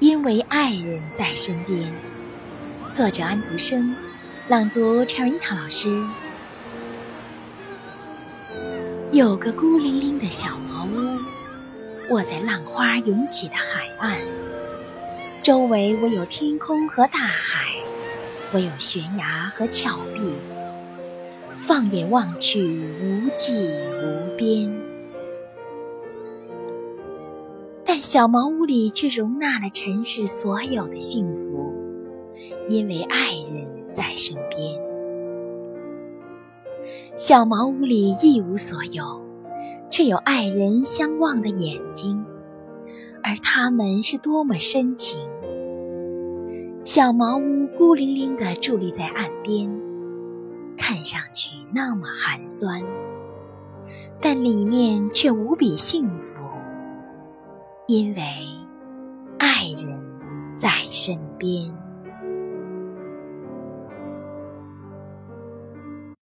因为爱人在身边。作者安徒生，朗读陈瑞涛老师。有个孤零零的小茅屋，卧在浪花涌起的海岸，周围唯有天空和大海，唯有悬崖和峭壁，放眼望去，无际无边。小茅屋里却容纳了尘世所有的幸福，因为爱人在身边。小茅屋里一无所有，却有爱人相望的眼睛，而他们是多么深情。小茅屋孤零零地伫立在岸边，看上去那么寒酸，但里面却无比幸福。因为爱人在身边。